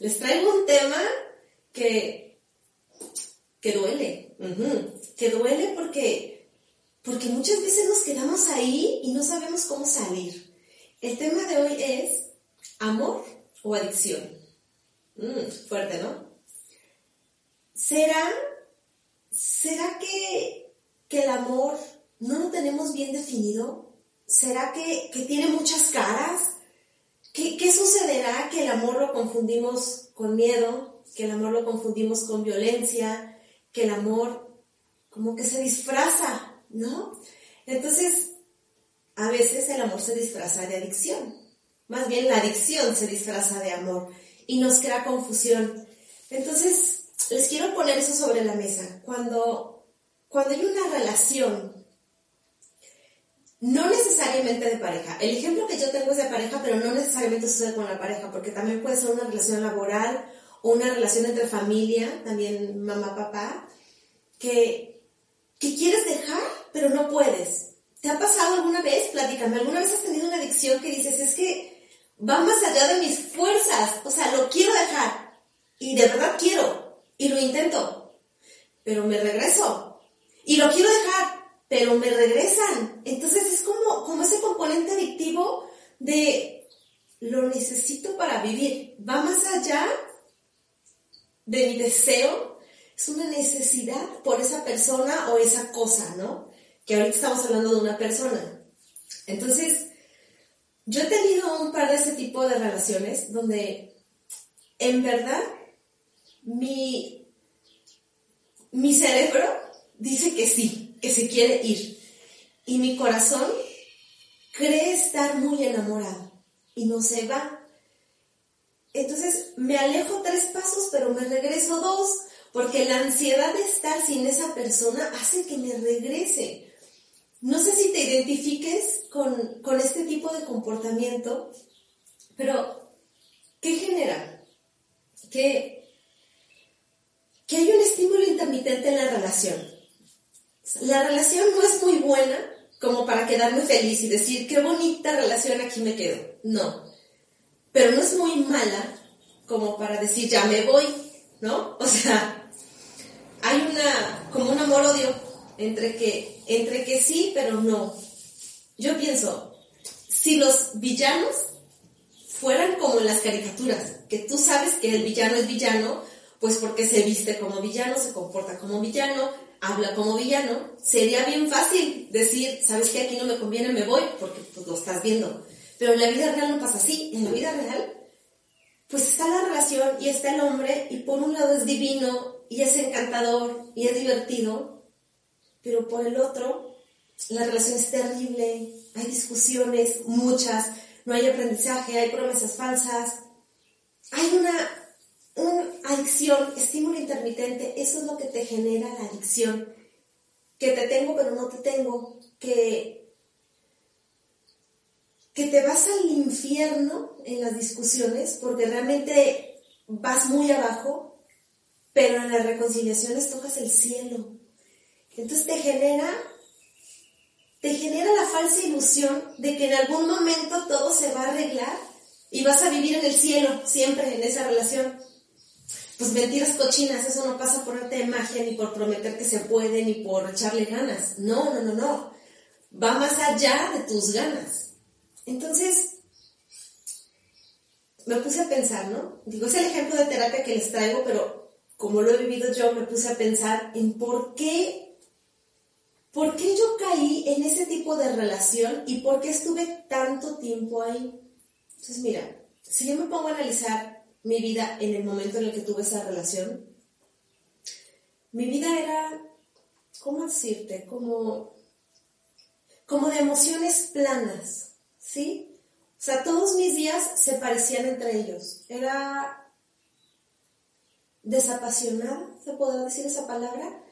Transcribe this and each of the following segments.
Les traigo un tema que, que duele, que duele porque, porque muchas veces nos quedamos ahí y no sabemos cómo salir. El tema de hoy es amor o adicción. Mm, fuerte, ¿no? ¿Será, será que, que el amor no lo tenemos bien definido? ¿Será que, que tiene muchas caras? ¿Qué, sucederá que el amor lo confundimos con miedo, que el amor lo confundimos con violencia, que el amor como que se disfraza, ¿no? Entonces, a veces el amor se disfraza de adicción. Más bien la adicción se disfraza de amor y nos crea confusión. Entonces, les quiero poner eso sobre la mesa. Cuando, cuando hay una relación no necesariamente de pareja. El ejemplo que yo tengo es de pareja, pero no necesariamente sucede con la pareja, porque también puede ser una relación laboral o una relación entre familia, también mamá, papá, que, que quieres dejar, pero no puedes. ¿Te ha pasado alguna vez? Platícame, ¿alguna vez has tenido una adicción que dices, es que va más allá de mis fuerzas, o sea, lo quiero dejar, y de verdad quiero, y lo intento, pero me regreso, y lo quiero dejar, pero me regresan. Entonces es como, como ese componente adictivo de lo necesito para vivir. Va más allá de mi deseo, es una necesidad por esa persona o esa cosa, ¿no? Que ahorita estamos hablando de una persona. Entonces, yo he tenido un par de ese tipo de relaciones donde en verdad mi, mi cerebro dice que sí, que se quiere ir. Y mi corazón cree estar muy enamorado y no se va. Entonces me alejo tres pasos, pero me regreso dos, porque la ansiedad de estar sin esa persona hace que me regrese. No sé si te identifiques con, con este tipo de comportamiento, pero ¿qué genera? Que, que hay un estímulo intermitente en la relación. La relación no es muy buena como para quedarme feliz y decir, qué bonita relación, aquí me quedo. No. Pero no es muy mala como para decir, ya me voy, ¿no? O sea, hay una, como un amor-odio entre que, entre que sí, pero no. Yo pienso, si los villanos fueran como en las caricaturas, que tú sabes que el villano es villano, pues porque se viste como villano, se comporta como villano, habla como villano, sería bien fácil decir, sabes que aquí no me conviene, me voy, porque pues, lo estás viendo. Pero en la vida real no pasa así. En la vida real, pues está la relación y está el hombre, y por un lado es divino, y es encantador, y es divertido, pero por el otro, la relación es terrible, hay discusiones, muchas, no hay aprendizaje, hay promesas falsas, hay una una adicción, estímulo intermitente, eso es lo que te genera la adicción. Que te tengo pero no te tengo, que, que te vas al infierno en las discusiones porque realmente vas muy abajo, pero en las reconciliaciones tocas el cielo. Entonces te genera, te genera la falsa ilusión de que en algún momento todo se va a arreglar y vas a vivir en el cielo siempre en esa relación pues mentiras cochinas, eso no pasa por arte de magia, ni por prometer que se puede, ni por echarle ganas. No, no, no, no. Va más allá de tus ganas. Entonces, me puse a pensar, ¿no? Digo, es el ejemplo de terapia que les traigo, pero como lo he vivido yo, me puse a pensar en por qué, por qué yo caí en ese tipo de relación y por qué estuve tanto tiempo ahí. Entonces, mira, si yo me pongo a analizar mi vida en el momento en el que tuve esa relación, mi vida era, ¿cómo decirte? Como, como de emociones planas, ¿sí? O sea, todos mis días se parecían entre ellos. Era desapasionada, ¿se puede decir esa palabra?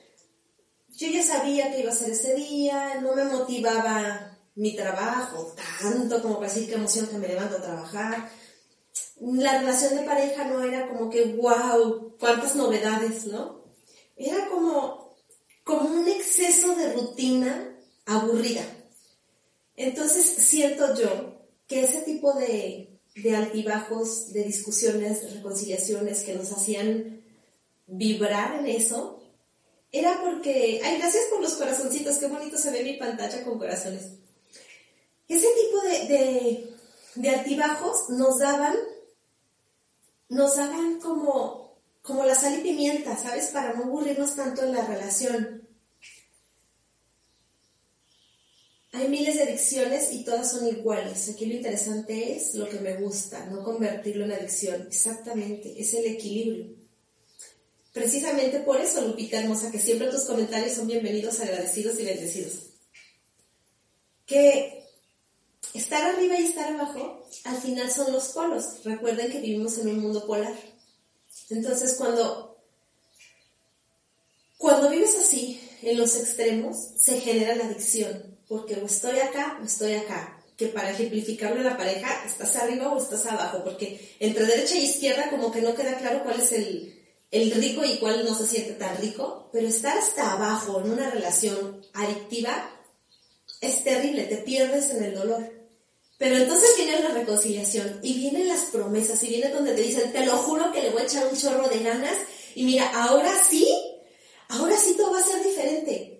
Yo ya sabía que iba a ser ese día, no me motivaba mi trabajo tanto como para decir qué emoción que me levanto a trabajar la relación de pareja no era como que, wow, cuántas novedades, ¿no? Era como, como un exceso de rutina aburrida. Entonces siento yo que ese tipo de, de altibajos, de discusiones, de reconciliaciones que nos hacían vibrar en eso, era porque, ay, gracias por los corazoncitos, qué bonito se ve mi pantalla con corazones. Ese tipo de, de, altibajos nos daban, nos daban como, como la sal y pimienta, ¿sabes? Para no aburrirnos tanto en la relación. Hay miles de adicciones y todas son iguales. Aquí lo interesante es lo que me gusta, no convertirlo en adicción. Exactamente, es el equilibrio. Precisamente por eso, Lupita hermosa, que siempre tus comentarios son bienvenidos, agradecidos y bendecidos. Que estar arriba y estar abajo, al final son los polos. Recuerden que vivimos en un mundo polar. Entonces, cuando, cuando vives así, en los extremos, se genera la adicción porque o estoy acá o estoy acá. Que para ejemplificarlo en la pareja, estás arriba o estás abajo, porque entre derecha e izquierda como que no queda claro cuál es el, el rico y cuál no se siente tan rico, pero estar hasta abajo en una relación adictiva es terrible, te pierdes en el dolor. Pero entonces viene la reconciliación y vienen las promesas y viene donde te dicen, te lo juro que le voy a echar un chorro de ganas y mira, ahora sí, ahora sí todo va a ser diferente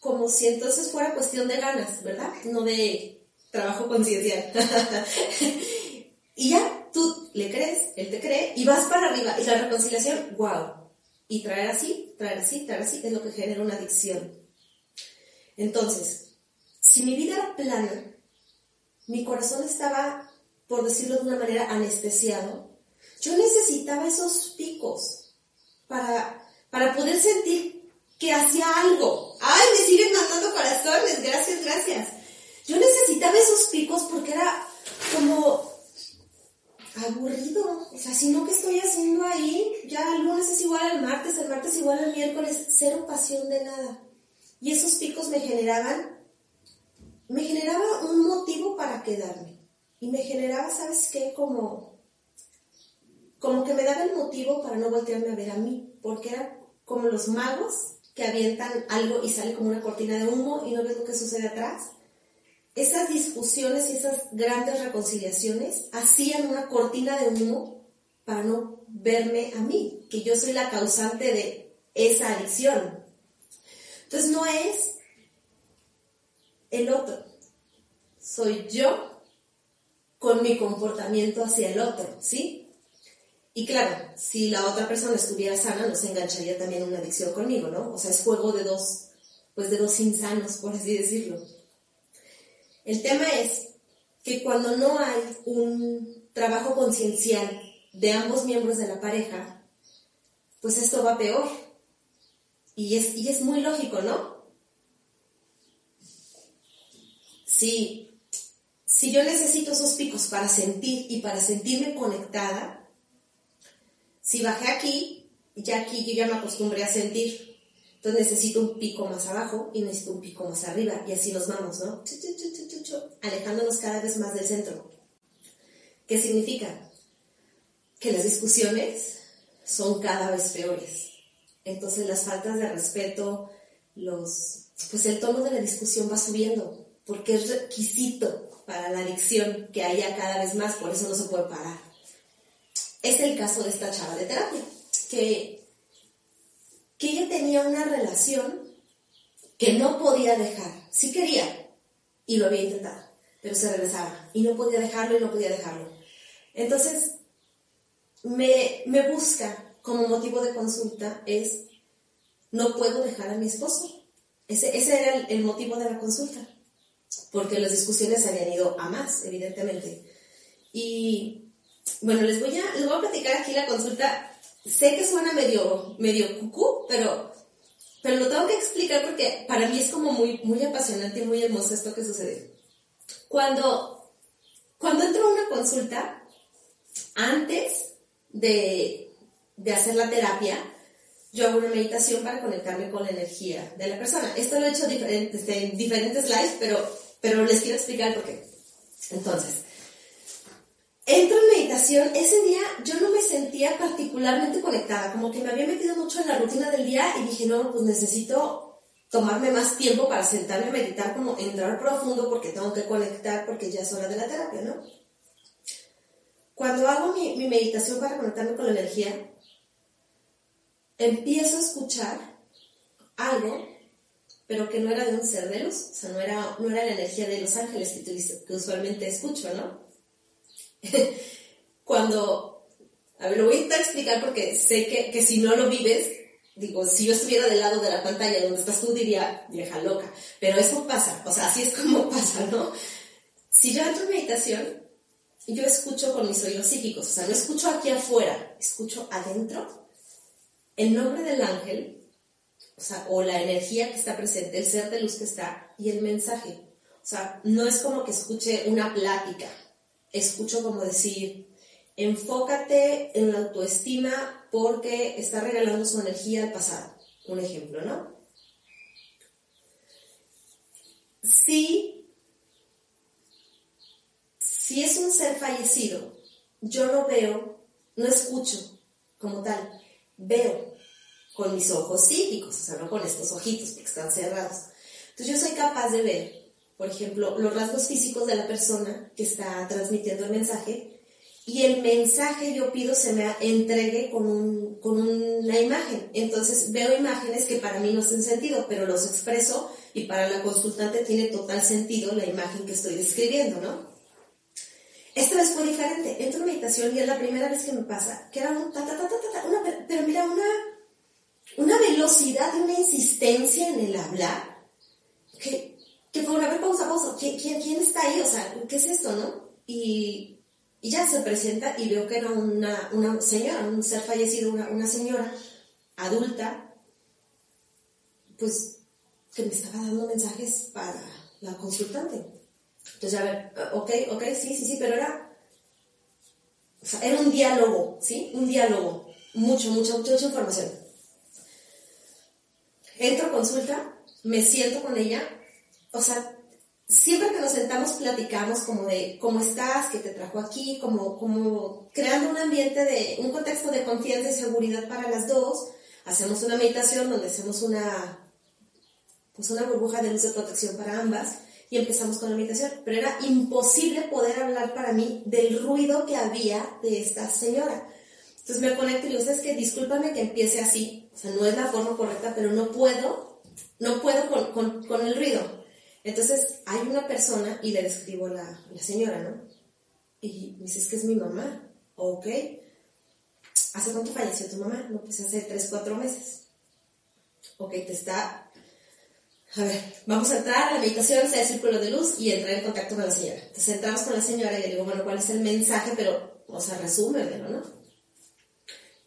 como si entonces fuera cuestión de ganas, ¿verdad? No de trabajo conciencial. y ya tú le crees, él te cree y vas para arriba. Y la reconciliación, wow. Y traer así, traer así, traer así, es lo que genera una adicción. Entonces, si mi vida era plana, mi corazón estaba, por decirlo de una manera, anestesiado, yo necesitaba esos picos para, para poder sentir que hacía algo. Ay, me siguen mandando corazones, gracias, gracias. Yo necesitaba esos picos porque era como aburrido. O sea, si no, ¿qué estoy haciendo ahí? Ya el lunes es igual al martes, el martes igual al miércoles, cero pasión de nada. Y esos picos me generaban, me generaba un motivo para quedarme. Y me generaba, ¿sabes qué? Como, como que me daba el motivo para no voltearme a ver a mí, porque era como los magos que avientan algo y sale como una cortina de humo y no ves lo que sucede atrás. Esas discusiones y esas grandes reconciliaciones hacían una cortina de humo para no verme a mí, que yo soy la causante de esa adicción. Entonces no es el otro, soy yo con mi comportamiento hacia el otro, ¿sí? Y claro, si la otra persona estuviera sana, no se engancharía también una adicción conmigo, ¿no? O sea, es juego de dos, pues de dos insanos, por así decirlo. El tema es que cuando no hay un trabajo conciencial de ambos miembros de la pareja, pues esto va peor. Y es, y es muy lógico, ¿no? Si, si yo necesito esos picos para sentir y para sentirme conectada, si bajé aquí, ya aquí yo ya me acostumbré a sentir. Entonces necesito un pico más abajo y necesito un pico más arriba. Y así nos vamos, ¿no? alejándonos cada vez más del centro. ¿Qué significa? Que las discusiones son cada vez peores. Entonces las faltas de respeto, los, pues el tono de la discusión va subiendo, porque es requisito para la adicción que haya cada vez más, por eso no se puede parar. Es el caso de esta chava de terapia, que, que ella tenía una relación que no podía dejar. Sí quería y lo había intentado, pero se regresaba y no podía dejarlo y no podía dejarlo. Entonces, me, me busca como motivo de consulta es, no puedo dejar a mi esposo. Ese, ese era el, el motivo de la consulta, porque las discusiones habían ido a más, evidentemente. Y bueno, les voy a, les voy a platicar aquí la consulta. Sé que suena medio, medio cucú, pero, pero lo tengo que explicar porque para mí es como muy, muy apasionante y muy hermoso esto que sucede. Cuando, cuando entro a una consulta, antes de, de hacer la terapia, yo hago una meditación para conectarme con la energía de la persona. Esto lo he hecho diferentes, en diferentes lives, pero, pero les quiero explicar por qué. Entonces, entro en meditación, ese día yo no me sentía particularmente conectada, como que me había metido mucho en la rutina del día y dije, no, pues necesito tomarme más tiempo para sentarme a meditar, como entrar profundo porque tengo que conectar porque ya es hora de la terapia, ¿no? cuando hago mi, mi meditación para conectarme con la energía, empiezo a escuchar algo, pero que no era de un ser de luz, o sea, no era, no era la energía de los ángeles que, que usualmente escucho, ¿no? Cuando, a ver, lo voy a intentar explicar porque sé que, que si no lo vives, digo, si yo estuviera del lado de la pantalla donde estás tú, diría, vieja loca, pero eso pasa, o sea, así es como pasa, ¿no? Si yo entro en meditación, yo escucho con mis oídos psíquicos, o sea, no escucho aquí afuera, escucho adentro el nombre del ángel o sea, o la energía que está presente, el ser de luz que está y el mensaje. O sea, no es como que escuche una plática, escucho como decir, enfócate en la autoestima porque está regalando su energía al pasado. Un ejemplo, ¿no? Si, si es un ser fallecido, yo lo veo, no escucho como tal, veo con mis ojos psíquicos, o sea, no con estos ojitos porque están cerrados. Entonces yo soy capaz de ver, por ejemplo, los rasgos físicos de la persona que está transmitiendo el mensaje y el mensaje yo pido se me entregue con, un, con una imagen. Entonces veo imágenes que para mí no hacen sentido, pero los expreso y para la consultante tiene total sentido la imagen que estoy describiendo, ¿no? Esta vez fue diferente. Entro en meditación y es la primera vez que me pasa, que era un ta, ta, ta, ta, ta, una, pero mira, una una velocidad y una insistencia en el hablar, que, que fue una vez pausa, pausa, ¿quién, quién, está ahí? O sea, ¿qué es esto, no? Y, ya se presenta y veo que era una, una señora, un ser fallecido, una, una señora adulta, pues que me estaba dando mensajes para la consultante. Entonces, a ver, ok, ok, sí, sí, sí, pero era, o sea, era un diálogo, ¿sí? Un diálogo, mucho, mucha, mucha información entro consulta, me siento con ella, o sea, siempre que nos sentamos platicamos como de cómo estás, qué te trajo aquí, como, como creando un ambiente de, un contexto de confianza y seguridad para las dos. Hacemos una meditación donde hacemos una, pues una burbuja de luz de protección para ambas y empezamos con la meditación. Pero era imposible poder hablar para mí del ruido que había de esta señora. Entonces me conecto y digo, ¿sabes qué? Discúlpame que empiece así, o sea, no es la forma correcta, pero no puedo, no puedo con, con, el ruido. Entonces hay una persona y le describo la, la señora, ¿no? Y me dice, es que es mi mamá. Ok. ¿Hace cuánto falleció tu mamá? No, pues hace tres, cuatro meses. Ok, te está... A ver, vamos a entrar a la meditación, sea el círculo de luz y entrar en contacto con la señora. Entonces entramos con la señora y le digo, bueno, ¿cuál es el mensaje? Pero, o sea, resúmemelo, ¿no?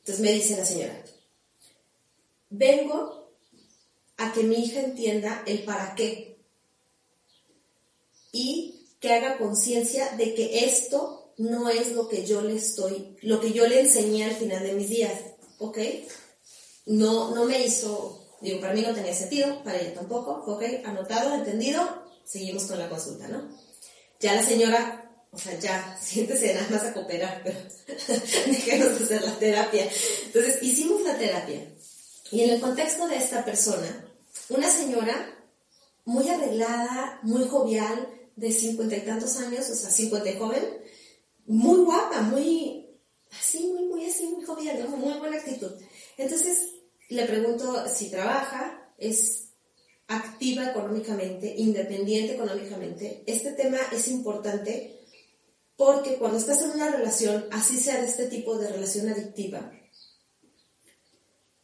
Entonces me dice la señora, vengo a que mi hija entienda el para qué y que haga conciencia de que esto no es lo que yo le estoy, lo que yo le enseñé al final de mis días, ¿ok? No, no me hizo, digo, para mí no tenía sentido, para ella tampoco, ¿ok? Anotado, entendido, seguimos con la consulta, ¿no? Ya la señora, o sea, ya, siéntese nada más a cooperar, pero déjenos hacer la terapia. Entonces, hicimos la terapia y en el contexto de esta persona, una señora muy arreglada, muy jovial, de cincuenta y tantos años, o sea, cincuenta y joven, muy guapa, muy así, muy, muy así, muy jovial, muy buena actitud. Entonces, le pregunto si trabaja, es activa económicamente, independiente económicamente. Este tema es importante porque cuando estás en una relación, así sea de este tipo de relación adictiva,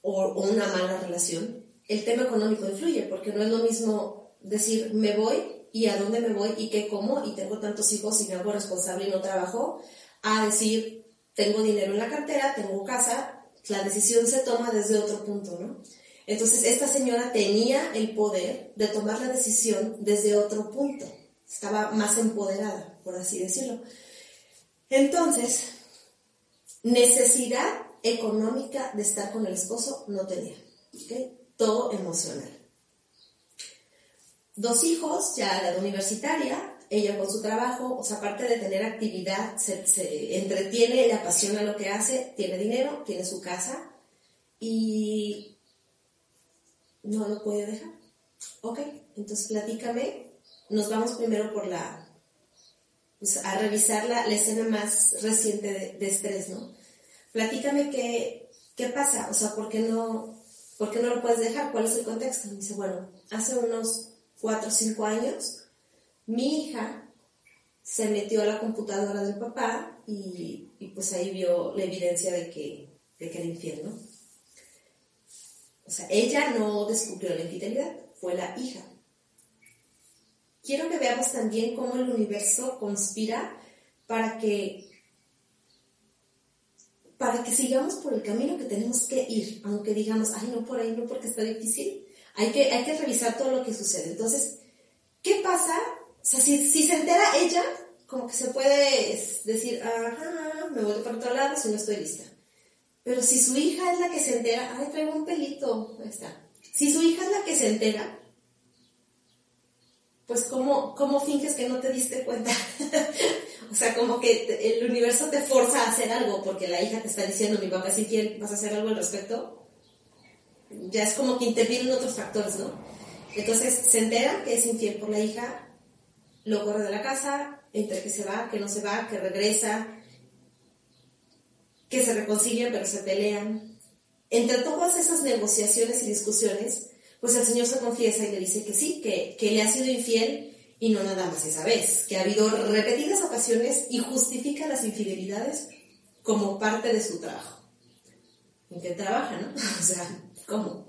o, una mala relación, el tema económico influye, porque no es lo mismo decir me voy y a dónde me voy y qué como y tengo tantos hijos y me hago responsable y no trabajo, a decir tengo dinero en la cartera, tengo casa, la decisión se toma desde otro punto, ¿no? Entonces esta señora tenía el poder de tomar la decisión desde otro punto, estaba más empoderada, por así decirlo. Entonces, necesidad económica de estar con el esposo no tenía. Todo emocional. Dos hijos, ya la edad universitaria, ella con su trabajo, o sea, aparte de tener actividad, se, entretiene, le apasiona lo que hace, tiene dinero, tiene su casa y no lo puede dejar. Ok, entonces platícame, nos vamos primero por la pues, a revisar la, escena más reciente de, estrés, ¿no? Platícame qué, qué pasa, o sea, ¿por qué, no, ¿por qué no lo puedes dejar? ¿Cuál es el contexto? Me dice, bueno, hace unos cuatro o cinco años, mi hija se metió a la computadora del papá y, y pues ahí vio la evidencia de que, de que era infiel, ¿no? O sea, ella no descubrió la infidelidad, fue la hija. Quiero que veamos también cómo el universo conspira para que para que sigamos por el camino que tenemos que ir, aunque digamos, ay, no por ahí, no porque está difícil, hay que, hay que revisar todo lo que sucede. Entonces, ¿qué pasa? O sea, si, si se entera ella, como que se puede decir, ajá, me voy para otro lado si no estoy lista. Pero si su hija es la que se entera, ay, traigo un pelito, ahí está. Si su hija es la que se entera, pues ¿cómo, cómo finges que no te diste cuenta? o sea, como que el universo te forza a hacer algo porque la hija te está diciendo, mi papá es infiel, ¿vas a hacer algo al respecto? Ya es como que intervienen otros factores, ¿no? Entonces se entera que es infiel por la hija, lo corre de la casa, entre que se va, que no se va, que regresa, que se reconcilian pero se pelean. Entre todas esas negociaciones y discusiones, pues el Señor se confiesa y le dice que sí, que, que le ha sido infiel y no nada más esa vez, que ha habido repetidas ocasiones y justifica las infidelidades como parte de su trabajo. ¿En qué trabaja, no? o sea, ¿cómo?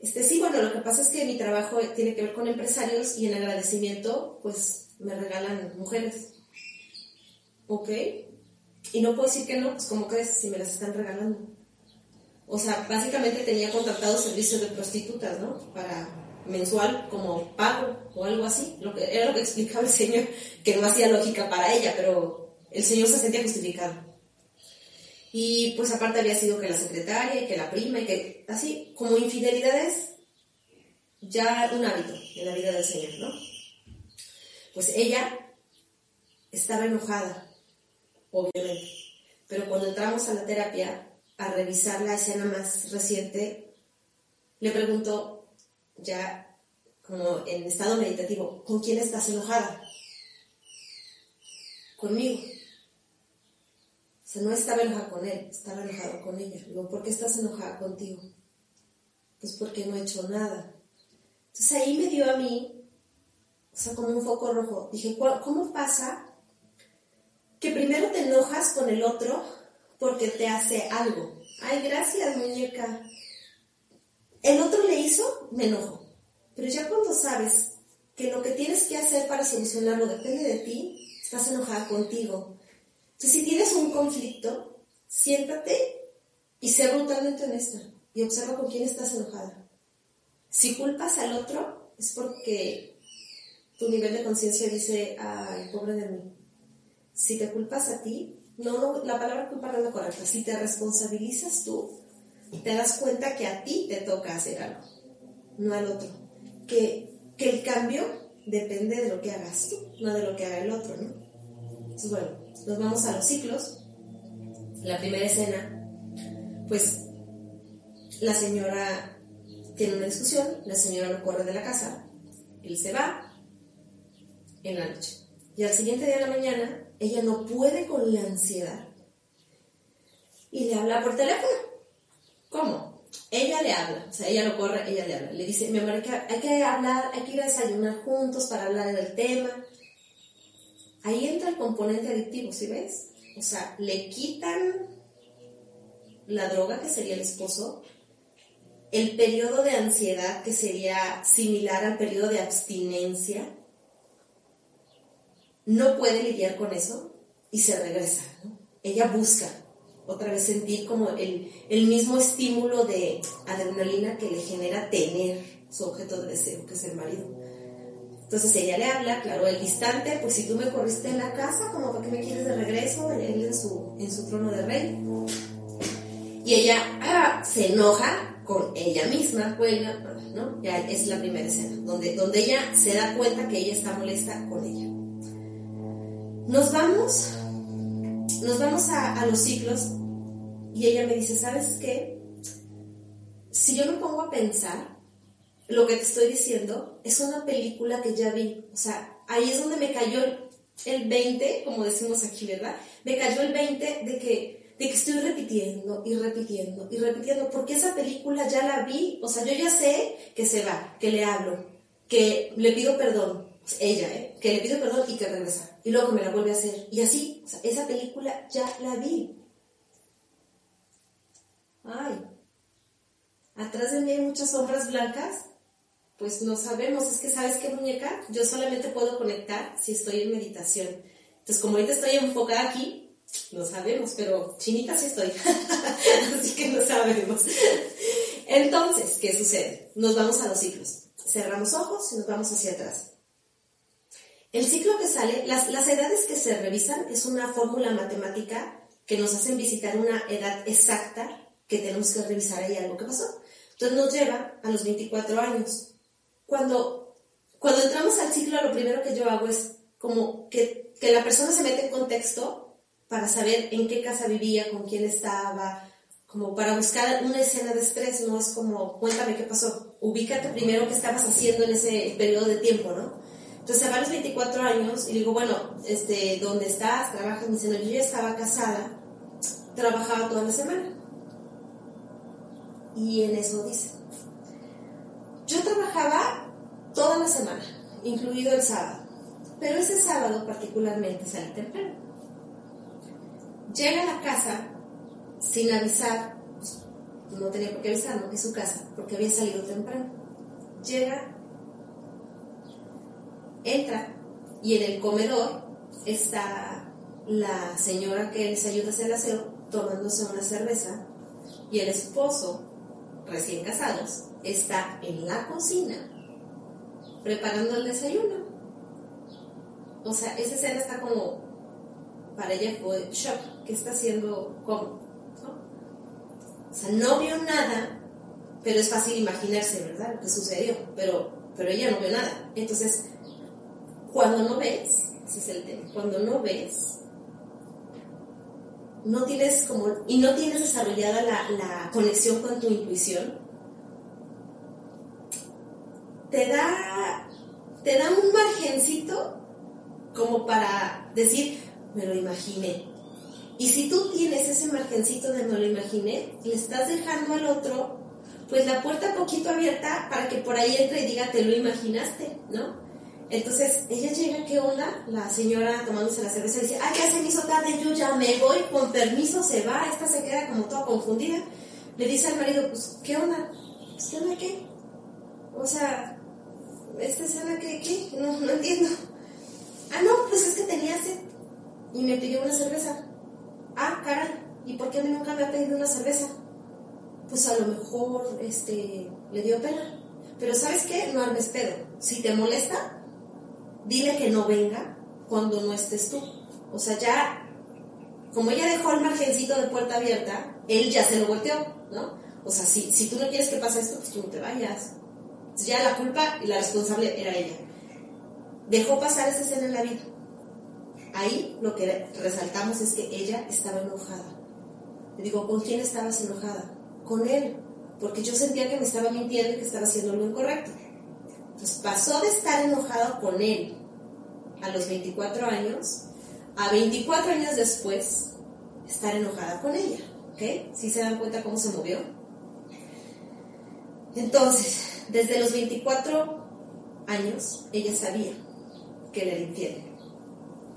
Este, sí, bueno, lo que pasa es que mi trabajo tiene que ver con empresarios y en agradecimiento, pues me regalan mujeres. ¿Ok? Y no puedo decir que no, pues como crees si me las están regalando. O sea, básicamente tenía contratado servicios de prostitutas, ¿no? Para mensual como pago o algo así. Lo que, era lo que explicaba el Señor, que no hacía lógica para ella, pero el Señor se sentía justificado. Y pues aparte había sido que la secretaria y que la prima y que así, como infidelidades, ya un hábito en la vida del Señor, ¿no? Pues ella estaba enojada obviamente. Pero cuando entramos a la terapia, a revisar la escena más reciente, le pregunto, ya como en estado meditativo, ¿con quién estás enojada? Conmigo. O sea, no estaba enojada con él, estaba enojada con ella. Digo, ¿por qué estás enojada contigo? Pues porque no he hecho nada. Entonces ahí me dio a mí, o sea, como un foco rojo. Dije, ¿cómo pasa que primero te enojas con el otro porque te hace algo. Ay, gracias, muñeca. El otro le hizo, me enojo. Pero ya cuando sabes que lo que tienes que hacer para solucionarlo depende de ti, estás enojada contigo. Entonces, si tienes un conflicto, siéntate y sé brutalmente honesta y observa con quién estás enojada. Si culpas al otro, es porque tu nivel de conciencia dice, ay, pobre de mí si te culpas a ti, no, la palabra culpa no es la correcta, si te responsabilizas tú, te das cuenta que a ti te toca hacer algo, no al otro. Que, que el cambio depende de lo que hagas tú, no de lo que haga el otro, ¿no? Entonces, bueno, nos vamos a los ciclos. La primera escena, pues la señora tiene una discusión, la señora lo corre de la casa, él se va en la noche. Y al siguiente día de la mañana, ella no puede con la ansiedad y le habla por teléfono. ¿Cómo? Ella le habla, o sea, ella lo corre, ella le habla. Le dice, mi amor, hay que, hay que hablar, hay que ir a desayunar juntos para hablar del tema. Ahí entra el componente adictivo, ¿sí ves? O sea, le quitan la droga, que sería el esposo, el periodo de ansiedad, que sería similar al periodo de abstinencia, no puede lidiar con eso y se regresa. Ella busca otra vez sentir como el, el, mismo estímulo de adrenalina que le genera tener su objeto de deseo, que es el marido. Entonces ella le habla, claro, el distante, pues si tú me corriste en la casa, como para qué me quieres de regreso, él en su, en su trono de rey. Y ella ah, se enoja con ella misma, cuelga, ¿no? Ya es la primera escena, donde, donde ella se da cuenta que ella está molesta con ella. Nos vamos, nos vamos a, los ciclos y ella me dice, ¿sabes qué? Si yo me pongo a pensar, lo que te estoy diciendo es una película que ya vi. O sea, ahí es donde me cayó el 20, como decimos aquí, ¿verdad? Me cayó el 20 de que, de que estoy repitiendo y repitiendo y repitiendo, porque esa película ya la vi, o sea, yo ya sé que se va, que le hablo, que le pido perdón, ella, ¿eh? que le pido perdón y que regresa, y luego me la vuelve a hacer, y así, esa película ya la vi. Ay, atrás de mí hay muchas sombras blancas pues no sabemos, es que sabes qué muñeca, yo solamente puedo conectar si estoy en meditación. Entonces, como ahorita estoy enfocada aquí, no sabemos, pero chinita sí estoy, así que no sabemos. Entonces, ¿qué sucede? Nos vamos a los ciclos. Cerramos ojos y nos vamos hacia atrás. El ciclo que sale, las, edades que se revisan es una fórmula matemática que nos hacen visitar una edad exacta que tenemos que revisar ahí algo que pasó. Entonces nos lleva a los 24 años cuando, cuando entramos al ciclo, lo primero que yo hago es como que, que la persona se mete en contexto para saber en qué casa vivía, con quién estaba, como para buscar una escena de estrés, no es como, cuéntame qué pasó, ubícate primero qué estabas haciendo en ese periodo de tiempo, ¿no? Entonces a los 24 años y digo, bueno, este, ¿dónde estás? ¿Trabajas? Me dice, no, yo ya estaba casada, trabajaba toda la semana. Y en eso dice, yo trabajaba toda la semana, incluido el sábado, pero ese sábado particularmente salí temprano. Llega a la casa sin avisar, pues, no tenía por qué avisar, no es su casa, porque había salido temprano. Llega, entra y en el comedor está la señora que les ayuda a hacer el aseo tomándose una cerveza y el esposo, recién casados, está en la cocina preparando el desayuno. O sea, esa escena está como, para ella fue shock, ¿qué está haciendo? ¿Cómo? O sea, no vio nada, pero es fácil imaginarse, ¿verdad? Lo que sucedió, pero, pero ella no vio nada. Entonces, cuando no ves, ese es el tema, cuando no ves, no tienes como, y no tienes desarrollada la, conexión con tu intuición, te da, te da un margencito como para decir, me lo imaginé. Y si tú tienes ese margencito de me lo imaginé, le estás dejando al otro, pues la puerta poquito abierta para que por ahí entre y diga, te lo imaginaste, ¿no? Entonces, ella llega, ¿qué onda? La señora tomándose la cerveza dice, ah, ya se me hizo yo ya me voy, con permiso se va, esta se queda como toda confundida. Le dice al marido, pues, ¿qué onda? Pues, ¿Qué onda qué? O sea, ¿esta escena qué? ¿Qué? No, no entiendo. Ah, no, pues es que tenía sed y me pidió una cerveza. Ah, caray, ¿y por qué a mí nunca me ha pedido una cerveza? Pues a lo mejor, este, le dio pena. Pero ¿sabes qué? No armes pedo. Si te molesta, dile que no venga cuando no estés tú. O sea, ya, como ella dejó el margencito de puerta abierta, él ya se lo volteó, ¿no? O sea, si, si tú no quieres que pase esto, pues tú no te vayas ya la culpa y la responsable era ella. Dejó pasar esa escena en la vida. Ahí lo que resaltamos es que ella estaba enojada. Le digo, ¿con quién estabas enojada? Con él, porque yo sentía que me estaba mintiendo y que estaba haciendo lo incorrecto. Entonces pasó de estar enojada con él a los 24 años a 24 años después estar enojada con ella. ¿Ok? ¿Sí se dan cuenta cómo se movió? Entonces, desde los 24 años, ella sabía que era el infierno.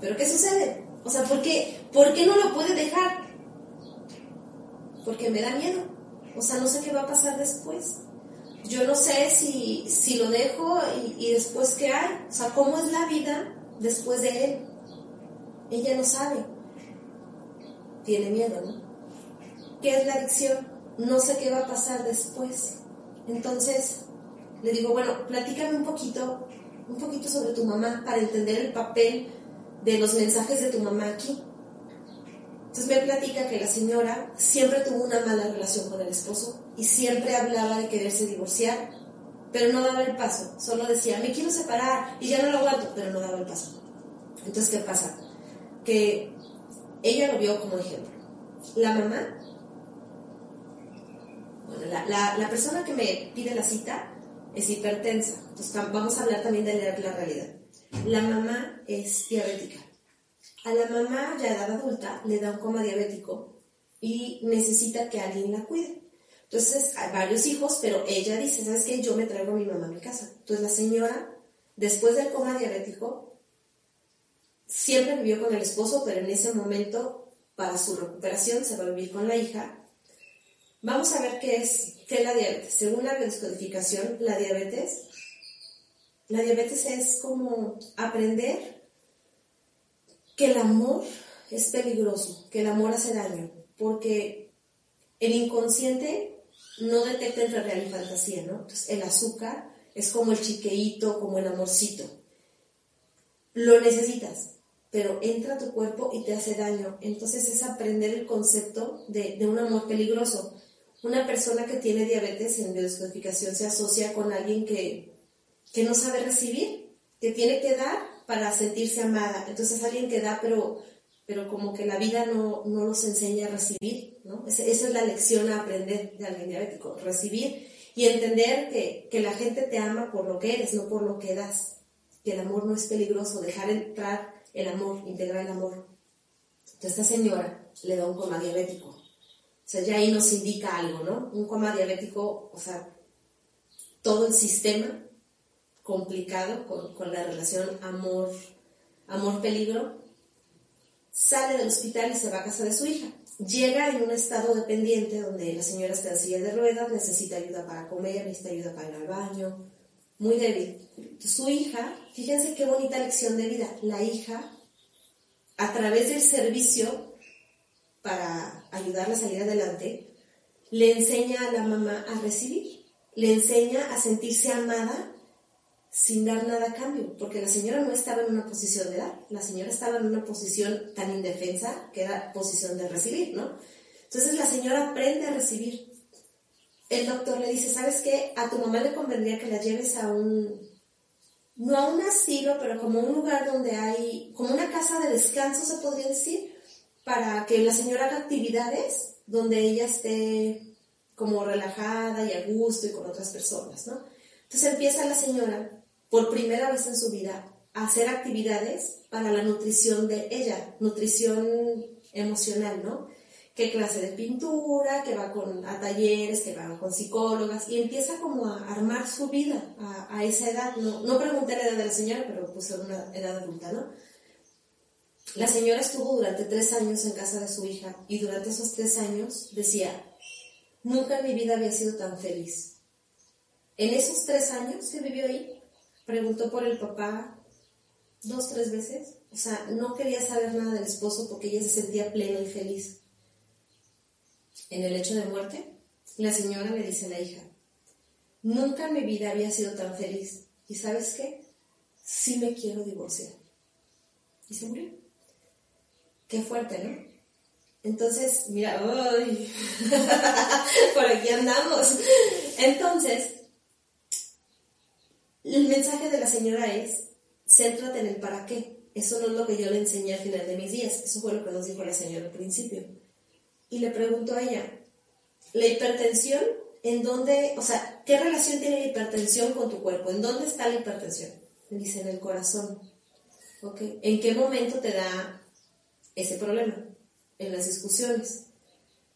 ¿Pero qué sucede? O sea, ¿por qué, ¿por qué no lo puede dejar? Porque me da miedo. O sea, no sé qué va a pasar después. Yo no sé si, si lo dejo y, y después qué hay. O sea, ¿cómo es la vida después de él? Ella no sabe. Tiene miedo, ¿no? ¿Qué es la adicción? No sé qué va a pasar después. Entonces, le digo, bueno, platícame un poquito, un poquito sobre tu mamá para entender el papel de los mensajes de tu mamá aquí. Entonces me platica que la señora siempre tuvo una mala relación con el esposo y siempre hablaba de quererse divorciar, pero no daba el paso, solo decía, me quiero separar y ya no lo aguanto, pero no daba el paso. Entonces, ¿qué pasa? Que ella lo vio como ejemplo. La mamá, bueno, la, la persona que me pide la cita es hipertensa. Entonces vamos a hablar también de la realidad. La mamá es diabética A la mamá ya edad adulta le da un coma diabético y necesita que alguien la cuide. Entonces, hay varios hijos, pero ella dice, ¿sabes qué? Yo me traigo a mi mamá a mi casa. Entonces, la señora, después del coma diabético, siempre vivió con el esposo, pero en ese momento, para su recuperación, se va a vivir con la hija. Vamos a ver qué es, qué la diabetes. Según la descodificación, la diabetes, la diabetes es como aprender que el amor es peligroso, que el amor hace daño, porque el inconsciente no detecta entre real y fantasía, ¿no? Entonces, el azúcar es como el chiqueíto, como el amorcito. Lo necesitas, pero entra a tu cuerpo y te hace daño. Entonces es aprender el concepto de, un amor peligroso. Una persona que tiene diabetes en descodificación se asocia con alguien que, que no sabe recibir, que tiene que dar para sentirse amada. Entonces alguien que da, pero, pero como que la vida no, no los enseña a recibir, Esa, es la lección a aprender de alguien diabético, recibir y entender que, que la gente te ama por lo que eres, no por lo que das. Que el amor no es peligroso, dejar entrar el amor, integrar el amor. Entonces esta señora le da un coma diabético. O sea, ya ahí nos indica algo, ¿no? Un coma diabético, o sea, todo el sistema complicado con, la relación amor, amor-peligro, sale del hospital y se va a casa de su hija. Llega en un estado dependiente donde la señora está en silla de ruedas, necesita ayuda para comer, necesita ayuda para ir al baño, muy débil. su hija, fíjense qué bonita lección de vida, la hija, a través del servicio para ayudarla a salir adelante, le enseña a la mamá a recibir, le enseña a sentirse amada sin dar nada a cambio, porque la señora no estaba en una posición de dar, la señora estaba en una posición tan indefensa que era posición de recibir, ¿no? Entonces la señora aprende a recibir. El doctor le dice, ¿sabes qué? A tu mamá le convendría que la lleves a un, no a un asilo, pero como un lugar donde hay, como una casa de descanso se podría decir, para que la señora haga actividades donde ella esté como relajada y a gusto y con otras personas, ¿no? Entonces empieza la señora por primera vez en su vida hacer actividades para la nutrición de ella, nutrición emocional, ¿no? qué clase de pintura, que va con, a talleres, que va con psicólogas, y empieza como a armar su vida a, esa edad. No, no pregunté la edad de la señora, pero en una edad adulta, ¿no? La señora estuvo durante tres años en casa de su hija y durante esos tres años decía, nunca en mi vida había sido tan feliz. En esos tres años que vivió ahí, preguntó por el papá dos, tres veces. O sea, no quería saber nada del esposo porque ella se sentía plena y feliz. En el hecho de muerte, la señora le dice a la hija, nunca en mi vida había sido tan feliz. ¿Y sabes qué? Sí me quiero divorciar. Y se murió. Qué fuerte, ¿no? Entonces, mira, por aquí andamos. Entonces, el mensaje de la señora es, céntrate en el para qué. Eso no es lo que yo le enseñé al final de mis días. Eso fue lo que nos dijo la señora al principio. Y le pregunto a ella, ¿la hipertensión en dónde, o sea, qué relación tiene la hipertensión con tu cuerpo? ¿En dónde está la hipertensión? Me dice, en el corazón. ¿Ok? ¿En qué momento te da ese problema? En las discusiones.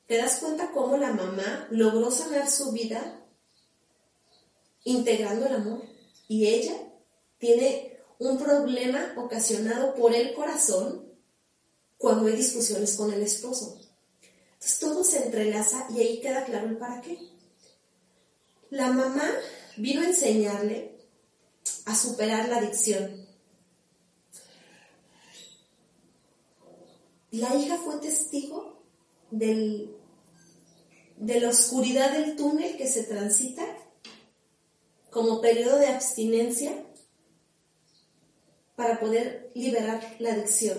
¿Te das cuenta cómo la mamá logró sanar su vida integrando el amor? Y ella tiene un problema ocasionado por el corazón cuando hay discusiones con el esposo. Entonces todo se entrelaza y ahí queda claro el para qué. La mamá vino a enseñarle a superar la adicción. La hija fue testigo del, de la oscuridad del túnel que se transita como periodo de abstinencia para poder liberar la adicción.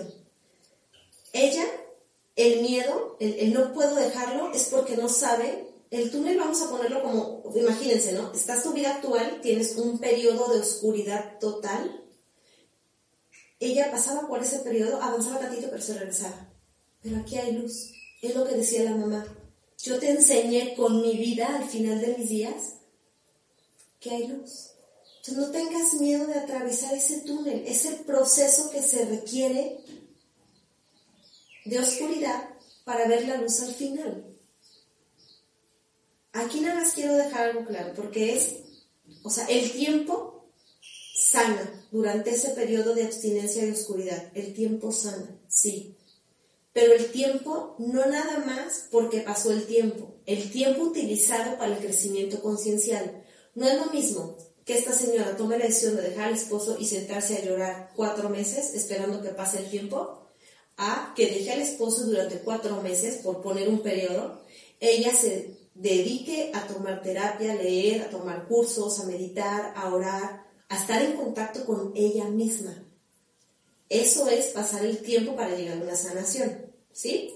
Ella, el miedo, el, no puedo dejarlo, es porque no sabe. El túnel vamos a ponerlo como, imagínense, ¿no? Estás tu vida actual, tienes un periodo de oscuridad total. Ella pasaba por ese periodo, avanzaba tantito, pero se regresaba. Pero aquí hay luz. Es lo que decía la mamá. Yo te enseñé con mi vida al final de mis días que hay luz. Entonces no tengas miedo de atravesar ese túnel, ese proceso que se requiere de oscuridad para ver la luz al final. Aquí nada más quiero dejar algo claro, porque es, o sea, el tiempo sana durante ese periodo de abstinencia y oscuridad. El tiempo sana, sí. Pero el tiempo no nada más porque pasó el tiempo, el tiempo utilizado para el crecimiento conciencial. No es lo mismo que esta señora tome la decisión de dejar al esposo y sentarse a llorar cuatro meses esperando que pase el tiempo, a que deje al esposo durante cuatro meses, por poner un periodo, ella se dedique a tomar terapia, a leer, a tomar cursos, a meditar, a orar, a estar en contacto con ella misma. Eso es pasar el tiempo para llegar a una sanación, ¿sí?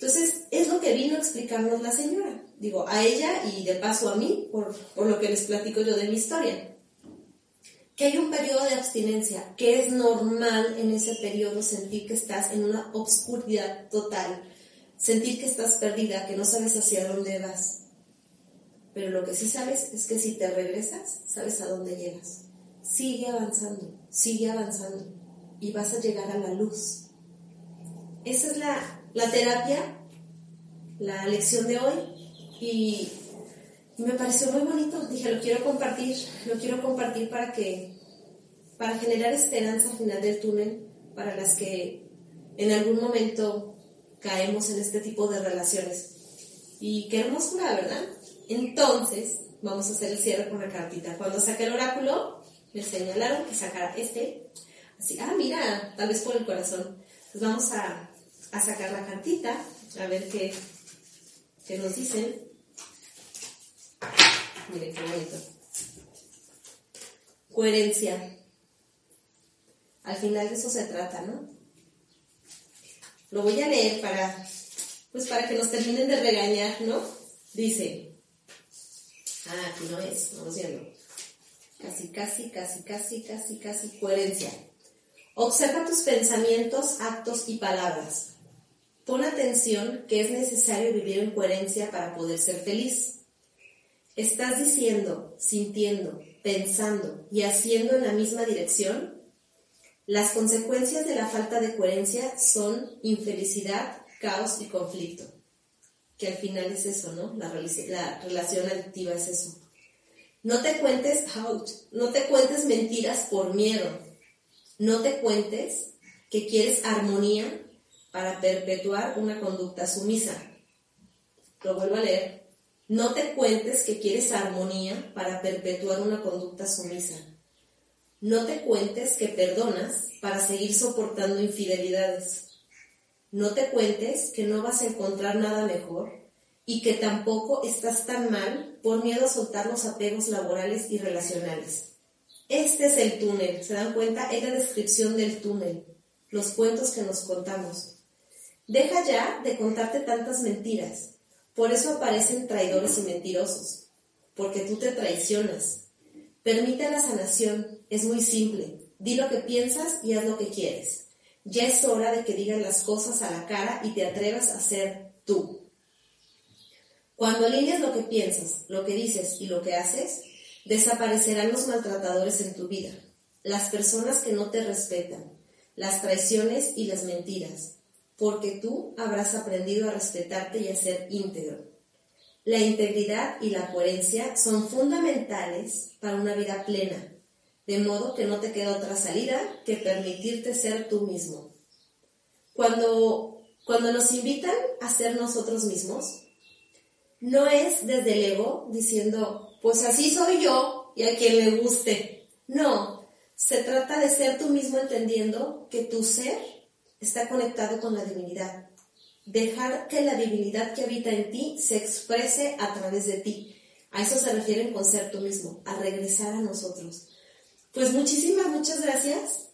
Entonces, es lo que vino a explicarnos la señora. Digo, a ella y de paso a mí, por, por lo que les platico yo de mi historia. Que hay un periodo de abstinencia, que es normal en ese periodo sentir que estás en una obscuridad total, sentir que estás perdida, que no sabes hacia dónde vas. Pero lo que sí sabes es que si te regresas, sabes a dónde llegas. Sigue avanzando, sigue avanzando y vas a llegar a la luz. Esa es la, la terapia, la lección de hoy y, me pareció muy bonito. Dije, lo quiero compartir, lo quiero compartir para que, para generar esperanza al final del túnel para las que en algún momento caemos en este tipo de relaciones. Y qué hermosura, ¿verdad? Entonces, vamos a hacer el cierre con la cartita. Cuando saqué el oráculo, me señalaron que sacara este. Así, ah, mira, tal vez por el corazón. Pues vamos a, a sacar la cartita, a ver qué, qué nos dicen. Miren qué bonito. Coherencia. Al final de eso se trata, ¿no? Lo voy a leer para, pues para que nos terminen de regañar, ¿no? Dice, ah, aquí no es, vamos viendo. Casi, casi, casi, casi, casi, casi, coherencia. Observa tus pensamientos, actos y palabras. Pon atención que es necesario vivir en coherencia para poder ser feliz. ¿Estás diciendo, sintiendo, pensando y haciendo en la misma dirección? Las consecuencias de la falta de coherencia son infelicidad, caos y conflicto. Que al final es eso, ¿no? La, relación adictiva es eso. No te cuentes out, no te cuentes mentiras por miedo. No te cuentes que quieres armonía para perpetuar una conducta sumisa. Lo vuelvo a leer. No te cuentes que quieres armonía para perpetuar una conducta sumisa. No te cuentes que perdonas para seguir soportando infidelidades. No te cuentes que no vas a encontrar nada mejor y que tampoco estás tan mal por miedo a soltar los apegos laborales y relacionales. Este es el túnel, ¿se dan cuenta? Es la descripción del túnel, los cuentos que nos contamos. Deja ya de contarte tantas mentiras. Por eso aparecen traidores y mentirosos, porque tú te traicionas. Permite la sanación, es muy simple. Di lo que piensas y haz lo que quieres. Ya es hora de que digas las cosas a la cara y te atrevas a ser tú. Cuando alineas lo que piensas, lo que dices y lo que haces, desaparecerán los maltratadores en tu vida, las personas que no te respetan, las traiciones y las mentiras, porque tú habrás aprendido a respetarte y a ser íntegro. La integridad y la coherencia son fundamentales para una vida plena, de modo que no te queda otra salida que permitirte ser tú mismo. Cuando, cuando nos invitan a ser nosotros mismos, no es desde el ego diciendo, pues así soy yo y a quien le guste. No, se trata de ser tú mismo entendiendo que tu ser está conectado con la divinidad. Dejar que la divinidad que habita en ti se exprese a través de ti. A eso se refiere con ser tú mismo, a regresar a nosotros. Pues muchísimas, muchas gracias